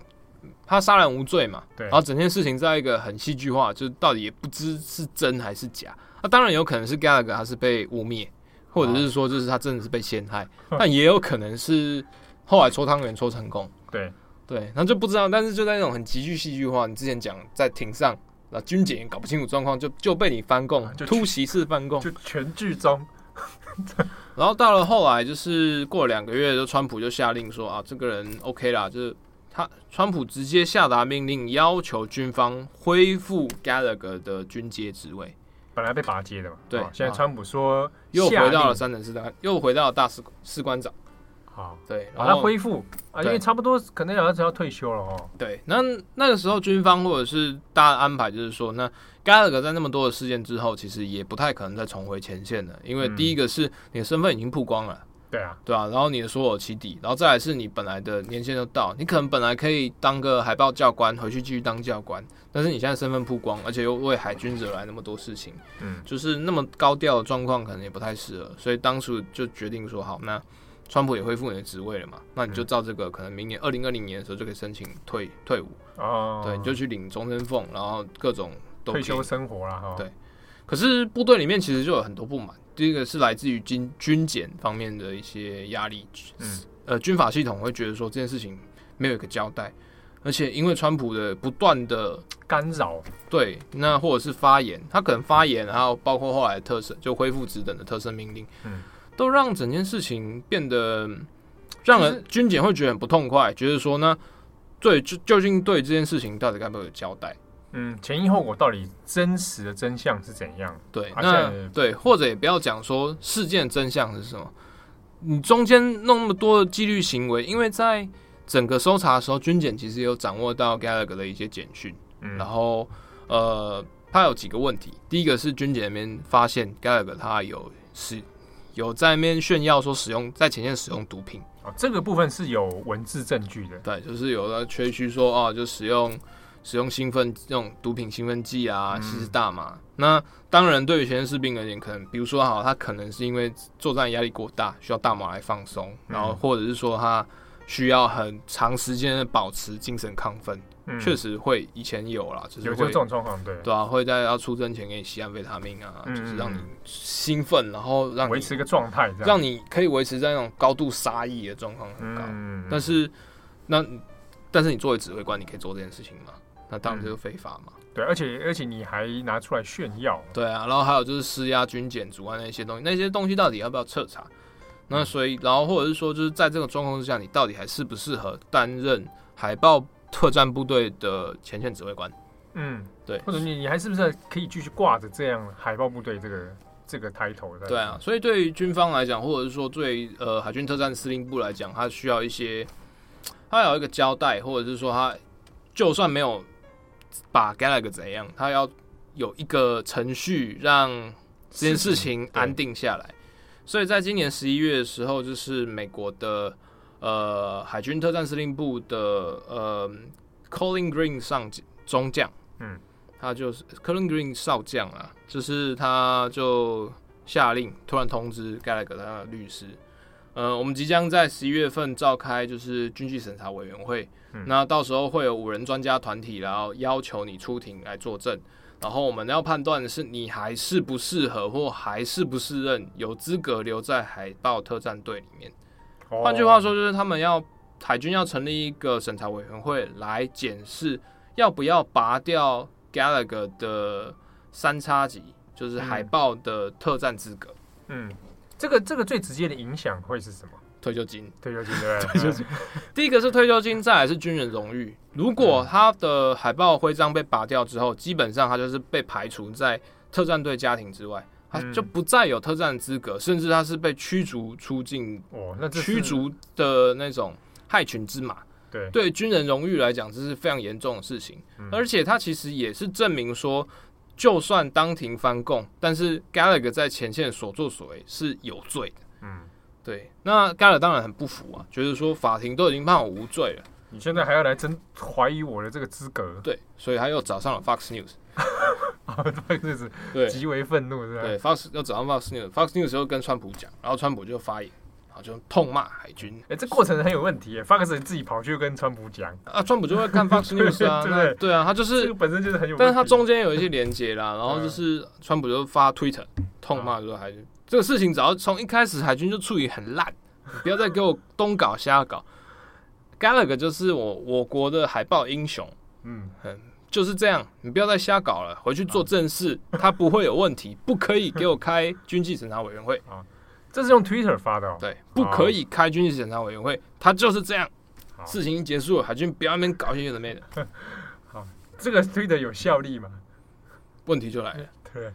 他杀人无罪嘛？对。然后整件事情在一个很戏剧化，就是到底也不知是真还是假。那当然有可能是 Gallagher 他是被污蔑，或者是说就是他真的是被陷害，但也有可能是后来搓汤圆搓成功。对对，那就不知道。但是就在那种很极具戏剧化，你之前讲在庭上，那军警也搞不清楚状况，就就被你翻供，就突袭式翻供，就全剧终。然后到了后来，就是过了两个月，就川普就下令说啊，这个人 OK 啦，就是。他川普直接下达命令，要求军方恢复 Gallagher 的军阶职位，本来被拔阶的嘛。对，现在川普说又回到了三等师长，又回到了大士士官长。好，对，把他恢复啊，因为差不多可能要要退休了哦。对，那那个时候军方或者是大家安排，就是说，那 Gallagher 在那么多的事件之后，其实也不太可能再重回前线了，因为第一个是你的身份已经曝光了。对啊，对啊，然后你的所有起底，然后再来是你本来的年限就到，你可能本来可以当个海豹教官，回去继续当教官，但是你现在身份曝光，而且又为海军惹来那么多事情，嗯，就是那么高调的状况，可能也不太适合，所以当初就决定说，好，那川普也恢复你的职位了嘛，那你就照这个，可能明年二零二零年的时候就可以申请退退伍，哦，对，你就去领终身俸，然后各种都退休生活了哈，对，可是部队里面其实就有很多不满。第一个是来自于军军检方面的一些压力，嗯，呃，军法系统会觉得说这件事情没有一个交代，而且因为川普的不断的干扰，对，那或者是发言，他可能发言，然后包括后来的特赦，就恢复职等的特赦命令，嗯，都让整件事情变得让人军检会觉得很不痛快，觉得说呢，对，就究竟对这件事情到底该不该有交代？嗯，前因后果到底真实的真相是怎样？对，那对，或者也不要讲说事件真相是什么，你中间弄那么多的纪律行为，因为在整个搜查的时候，军检其实有掌握到 Gallagher 的一些简讯，嗯，然后呃，他有几个问题，第一个是军检那边发现 Gallagher 他有使有在那边炫耀说使用在前线使用毒品啊，这个部分是有文字证据的，对，就是有的吹嘘说啊，就使用。使用兴奋这种毒品兴奋剂啊，吸食大麻。嗯、那当然，对于前线士兵而言，可能比如说，好，他可能是因为作战压力过大，需要大麻来放松，嗯、然后或者是说他需要很长时间的保持精神亢奋。确、嗯、实会，以前有啦，就是会有这种状况，对对啊，会在要出征前给你吸安非他命啊，嗯、就是让你兴奋，然后让你维持一个状态，让你可以维持在那种高度杀意的状况很高。嗯、但是那但是你作为指挥官，你可以做这件事情吗？那当然就是非法嘛、嗯。对，而且而且你还拿出来炫耀。对啊，然后还有就是施压军检、组啊那些东西，那些东西到底要不要彻查？那所以，然后或者是说，就是在这个状况之下，你到底还适不适合担任海豹特战部队的前线指挥官？嗯，对。或者你你还是不是可以继续挂着这样海豹部队这个这个 title 的？对啊，所以对于军方来讲，或者是说对呃海军特战司令部来讲，他需要一些，他有一个交代，或者是说他就算没有。把 Gallagher 怎样？他要有一个程序让这件事情安定下来。所以在今年十一月的时候，就是美国的呃海军特战司令部的呃 Colin Green 上中将，嗯，他就是 Colin Green 少将啊，就是他就下令突然通知 Gallagher 他的律师，呃，我们即将在十一月份召开就是军纪审查委员会。那到时候会有五人专家团体，然后要求你出庭来作证，然后我们要判断的是你还适不适合或还适不适任，有资格留在海豹特战队里面。换句话说，就是他们要海军要成立一个审查委员会来检视要不要拔掉 Gallagher 的三叉戟，就是海豹的特战资格。嗯，这个这个最直接的影响会是什么？退休金，退休金对，退休金。第一个是退休金，再来是军人荣誉。如果他的海报徽章被拔掉之后，基本上他就是被排除在特战队家庭之外，他就不再有特战资格，甚至他是被驱逐出境。哦，那驱逐的那种害群之马。对，对军人荣誉来讲，这是非常严重的事情。而且他其实也是证明说，就算当庭翻供，但是 Gallagher 在前线所作所为是有罪的。嗯。对，那 Gallagher 当然很不服啊，觉得说法庭都已经判我无罪了，你现在还要来争怀疑我的这个资格？对，所以他又找上了 Fox News，啊，Fox News 对极为愤怒是吧？对，Fox 又找上 Fox News，Fox News 又跟川普讲，然后川普就发言，然后就痛骂海军。哎，这过程很有问题，Fox 自己跑去跟川普讲，啊，川普就会看 Fox News 啊，对不对？对啊，他就是这个本身就是很有问题，但是他中间有一些连接啦，然后就是川普就发 Twitter 痛骂说海军。这个事情只要从一开始海军就处理很烂，不要再给我东搞瞎搞。Gallagher 就是我我国的海豹英雄，嗯嗯，就是这样，你不要再瞎搞了，回去做正事，他不会有问题。不可以给我开军纪审查委员会啊！这是用 Twitter 发的，哦对，不可以开军事审查委员会，他就是这样。事情一结束了，海军不要那边搞些有的没的。好，这个 Twitter 有效力吗？问题就来了。对。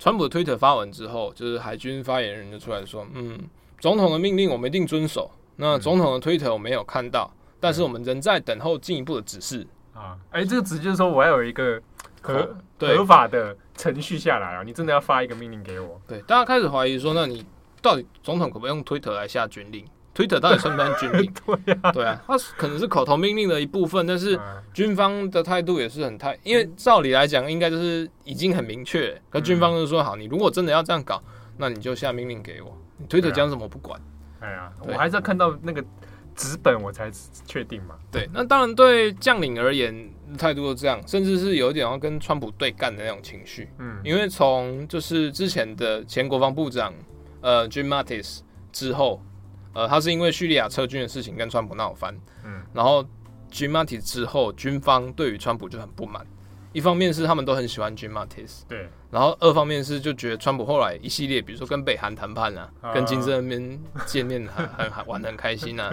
川普的推特发文之后，就是海军发言人就出来说：“嗯，总统的命令我们一定遵守。那总统的推特我没有看到，嗯、但是我们仍在等候进一步的指示啊。哎、欸，这个指示就是说我要有一个合合法的程序下来啊，你真的要发一个命令给我。对，大家开始怀疑说，那你到底总统可不可以用 Twitter 来下军令？”推特到底算不算军令？对啊，对啊，它可能是口头命令的一部分，但是军方的态度也是很态，因为照理来讲，应该就是已经很明确。可军方就说：“好，你如果真的要这样搞，那你就下命令给我。你推特讲什么我不管。”哎呀，我还是要看到那个纸本我才确定嘛。对，那当然对将领而言态度都这样，甚至是有一点要跟川普对干的那种情绪。嗯，因为从就是之前的前国防部长呃 Jim Mattis 之后。呃，他是因为叙利亚撤军的事情跟川普闹翻，嗯，然后 Jim Mattis 之后，军方对于川普就很不满。一方面是他们都很喜欢 Jim Mattis，对，然后二方面是就觉得川普后来一系列，比如说跟北韩谈判啊，啊跟金正恩见面很很很玩得很开心啊，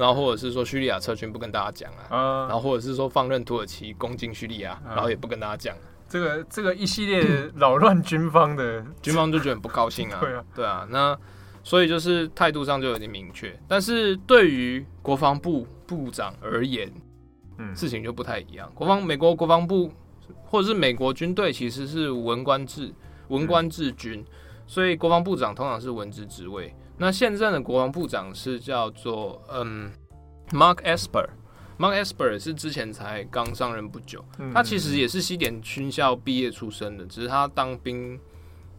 然后或者是说叙利亚撤军不跟大家讲啊，啊，然后或者是说放任土耳其攻进叙利亚，啊、然后也不跟大家讲，这个这个一系列扰乱军方的，军方就觉得很不高兴啊，对啊，对啊，那。所以就是态度上就有点明确，但是对于国防部部长而言，嗯，事情就不太一样。国防美国国防部或者是美国军队其实是文官制，文官制军，所以国防部长通常是文职职位。那现在的国防部长是叫做嗯，Mark Esper，Mark Esper 是之前才刚上任不久，他其实也是西点军校毕业出身的，只是他当兵。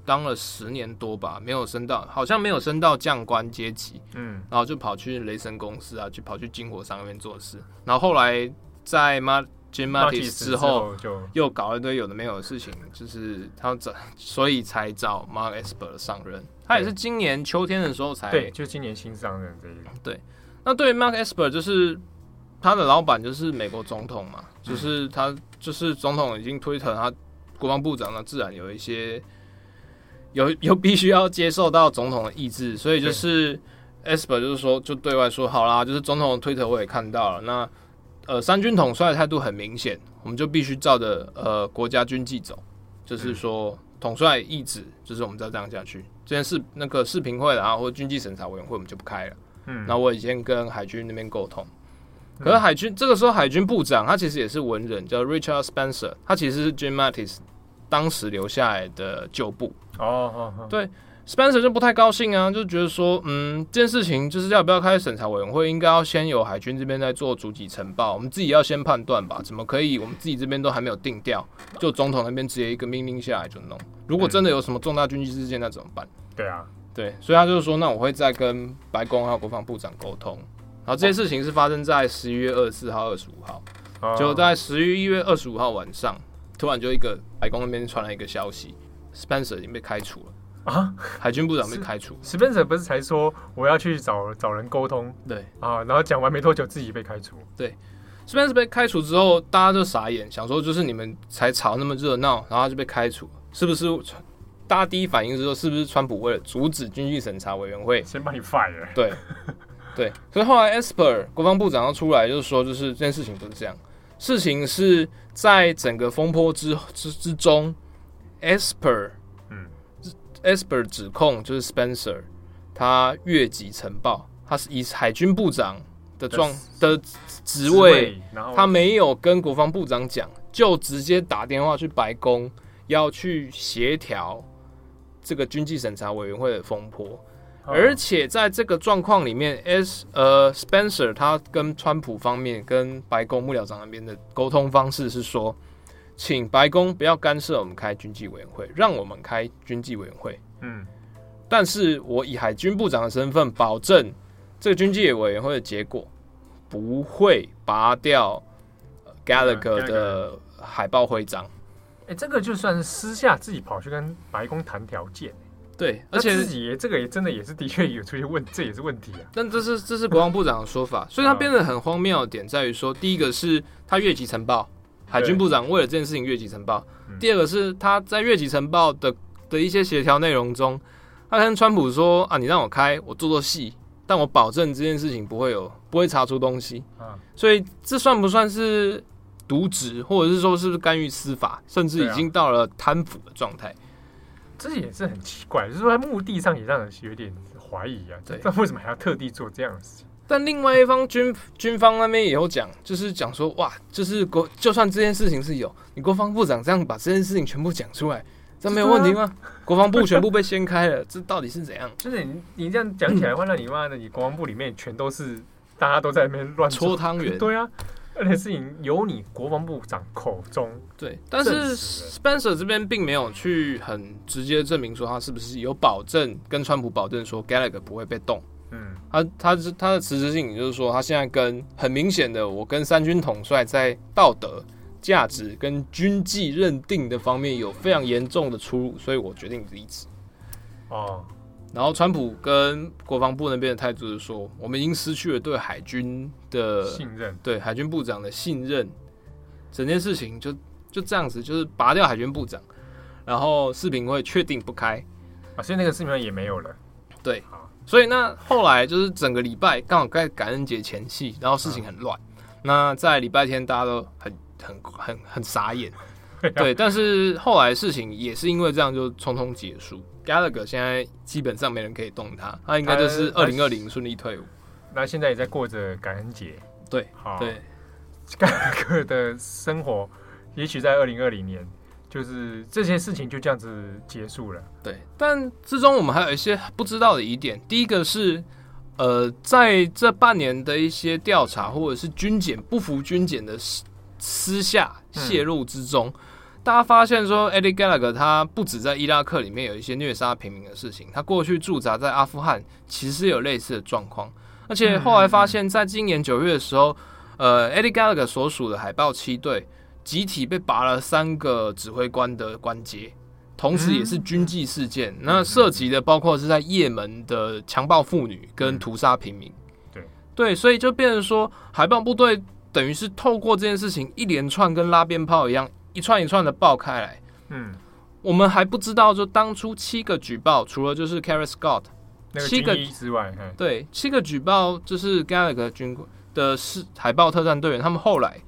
当了十年多吧，没有升到，好像没有升到将官阶级，嗯，然后就跑去雷神公司啊，去跑去军火商那边做事，然后后来在 Jim Mattis 之后，又搞了一堆有的没有的事情，就是他找，所以才找 Mark Esper 上任，他也是今年秋天的时候才，对，就今年新上任这一个，对，那对于 Mark Esper 就是他的老板就是美国总统嘛，就是他就是总统已经推特他国防部长，呢自然有一些。有有必须要接受到总统的意志，所以就是 Esper 就是说，就对外说好啦，就是总统的推特我也看到了。那呃，三军统帅的态度很明显，我们就必须照着呃国家军纪走，就是说统帅意志，就是我们再这样下去。这件事那个视频会啊，或者军纪审查委员会我们就不开了。嗯，那我已经跟海军那边沟通，可是海军这个时候海军部长他其实也是文人，叫 Richard Spencer，他其实是 Jim Mattis 当时留下来的旧部。哦哦哦，对，Spencer 就不太高兴啊，就觉得说，嗯，这件事情就是要不要开审查委员会，应该要先由海军这边在做逐级呈报，我们自己要先判断吧，怎么可以我们自己这边都还没有定调，就总统那边直接一个命令下来就弄？如果真的有什么重大军机事件，那怎么办？对啊，对，所以他就是说，那我会再跟白宫还有国防部长沟通，然后这件事情是发生在十一月二十四号、二十五号，就在十一月二十五号晚上，突然就一个白宫那边传来一个消息。Spencer 已经被开除了啊！海军部长被开除。Spencer 不是才说我要去找找人沟通？对啊，然后讲完没多久自己被开除。对，Spencer 被开除之后，大家就傻眼，想说就是你们才吵那么热闹，然后他就被开除，是不是大家第一反应是说，是不是川普为了阻止军事审查委员会先把你 fire？对，对。所以后来 Esper 国防部长要出来，就是说，就是这件事情不是这样，事情是在整个风波之之之中，Esper，嗯，Esper 指控就是 Spencer 他越级呈报，他是以海军部长的状的职位，他没有跟国防部长讲，就直接打电话去白宫。要去协调这个军纪审查委员会的风波，而且在这个状况里面，S 呃 Spencer 他跟川普方面跟白宫幕僚长那边的沟通方式是说，请白宫不要干涉我们开军纪委员会，让我们开军纪委员会。嗯，但是我以海军部长的身份保证，这个军纪委员会的结果不会拔掉 Gallagher 的海豹徽章。哎，这个就算是私下自己跑去跟白宫谈条件，对，而且自己也这个也真的也是的确有出现问，这也是问题啊。但这是这是国防部长的说法，所以他变得很荒谬的点在于说，第一个是他越级呈报，海军部长为了这件事情越级呈报；第二个是他在越级呈报的的一些协调内容中，他跟川普说啊，你让我开，我做做戏，但我保证这件事情不会有不会查出东西。所以这算不算是？渎职，或者是说是不是干预司法，甚至已经到了贪腐的状态，这也是很奇怪。就是说，在目的上也让人有点怀疑啊。对，那为什么还要特地做这样的事情？但另外一方军军方那边也有讲，就是讲说，哇，就是国就算这件事情是有，你国防部长这样把这件事情全部讲出来，这没有问题吗？啊、国防部全部被掀开了，这到底是怎样？就是你你这样讲起来的话，那你妈的，你国防部里面全都是大家都在那边乱搓汤圆，对啊。而且事情由你国防部长口中对，但是 Spencer 这边并没有去很直接证明说他是不是有保证跟川普保证说 Gallagher 不会被动。嗯，他他是他的辞职信，也就是说他现在跟很明显的我跟三军统帅在道德价值跟军纪认定的方面有非常严重的出入，所以我决定离职。哦。然后，川普跟国防部那边的态度是说，我们已经失去了对海军的信任，对海军部长的信任，整件事情就就这样子，就是拔掉海军部长，然后视频会确定不开，啊，现在那个视频也没有了。对，所以那后来就是整个礼拜刚好在感恩节前夕，然后事情很乱。那在礼拜天大家都很很很很傻眼，对，但是后来事情也是因为这样就匆匆结束。Gallagher 现在基本上没人可以动他，他应该就是二零二零顺利退伍。那现在也在过着感恩节，对，好，对，Gallagher 的生活，也许在二零二零年，就是这些事情就这样子结束了。对，但之中我们还有一些不知道的疑点。第一个是，呃，在这半年的一些调查或者是军检不服军检的私私下泄露之中。大家发现说，Eddie Gallagher 他不止在伊拉克里面有一些虐杀平民的事情，他过去驻扎在阿富汗其实有类似的状况，而且后来发现，在今年九月的时候，呃，Eddie Gallagher 所属的海豹七队集体被拔了三个指挥官的关节，同时也是军纪事件，那涉及的包括是在也门的强暴妇女跟屠杀平民，对。对，所以就变成说，海豹部队等于是透过这件事情一连串跟拉鞭炮一样。一串一串的爆开来，嗯，我们还不知道，就当初七个举报，除了就是 Kerry Scott 七个之外，对，七个举报就是 Gallagher 军的是海豹特战队员，他们后来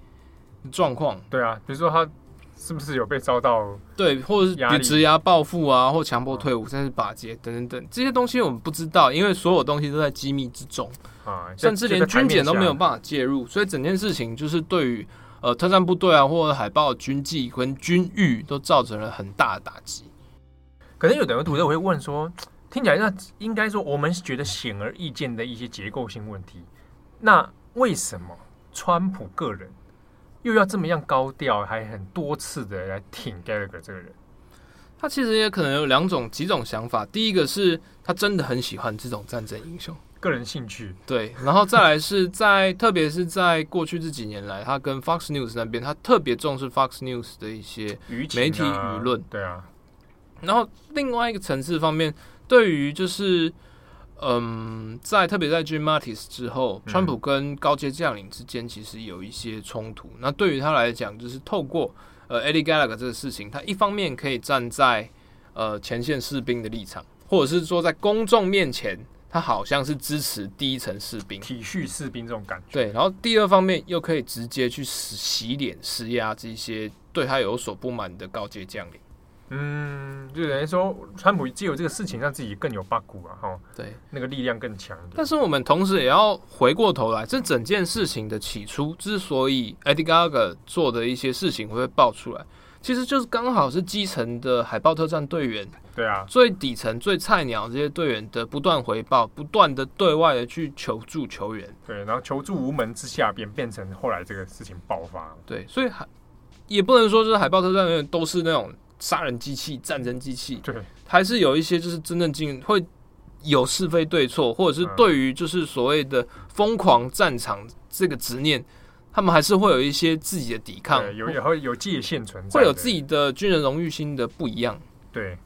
状况，对啊，比如说他是不是有被遭到对，或者是职涯报复啊，或强迫退伍，甚至打劫等等等这些东西，我们不知道，因为所有东西都在机密之中啊，甚至连军检都没有办法介入，所以整件事情就是对于。呃，特战部队啊，或者海豹军纪跟军誉都造成了很大的打击。可能有的读者会问说，听起来那应该说我们觉得显而易见的一些结构性问题，那为什么川普个人又要这么样高调，还很多次的来挺 Gallagher 这个人？他其实也可能有两种几种想法。第一个是他真的很喜欢这种战争英雄。个人兴趣对，然后再来是在，特别是在过去这几年来，他跟 Fox News 那边，他特别重视 Fox News 的一些媒体舆论，对啊。然后另外一个层次方面，对于就是，嗯，在特别在 Jim Mattis 之后，川普跟高阶将领之间其实有一些冲突。那对于他来讲，就是透过呃 Eddie Gallagher 这个事情，他一方面可以站在呃前线士兵的立场，或者是说在公众面前，他好像是支持第一层士兵，体恤士兵这种感觉。对，然后第二方面又可以直接去洗洗脸、施压这些对他有所不满的高阶将领。嗯，就等于说，川普借由这个事情让自己更有八股啊，哈，对，那个力量更强。但是我们同时也要回过头来，这整件事情的起初之所以 Eddie Gallagher 做的一些事情会被爆出来，其实就是刚好是基层的海豹特战队员，对啊，最底层最菜鸟这些队员的不断回报，不断的对外的去求助球员，对，然后求助无门之下，便变成后来这个事情爆发。对，所以还也不能说就是海豹特战队员都是那种。杀人机器、战争机器，对，还是有一些就是真正经会有是非对错，或者是对于就是所谓的疯狂战场这个执念，他们还是会有一些自己的抵抗，有也会有界限存在，会有自己的军人荣誉心的不一样。对，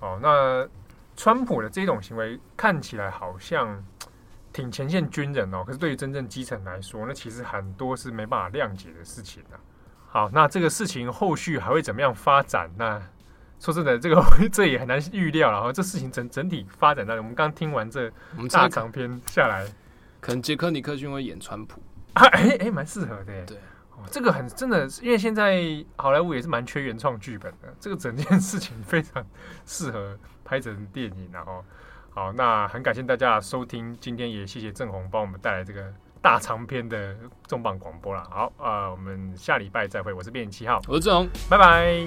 哦，那川普的这种行为看起来好像挺前线军人哦，可是对于真正基层来说，那其实很多是没办法谅解的事情啊。好，那这个事情后续还会怎么样发展？那说真的，这个 这也很难预料了。然后这事情整整体发展到我们刚听完这大长篇下来，可能杰克尼克逊会演川普啊，哎哎，蛮适合的。对，哦，这个很真的，因为现在好莱坞也是蛮缺原创剧本的。这个整件事情非常适合拍成电影。然后，好，那很感谢大家收听，今天也谢谢郑红帮我们带来这个。大长篇的重磅广播了，好，呃，我们下礼拜再会，我是编辑七号，我是志荣，拜拜。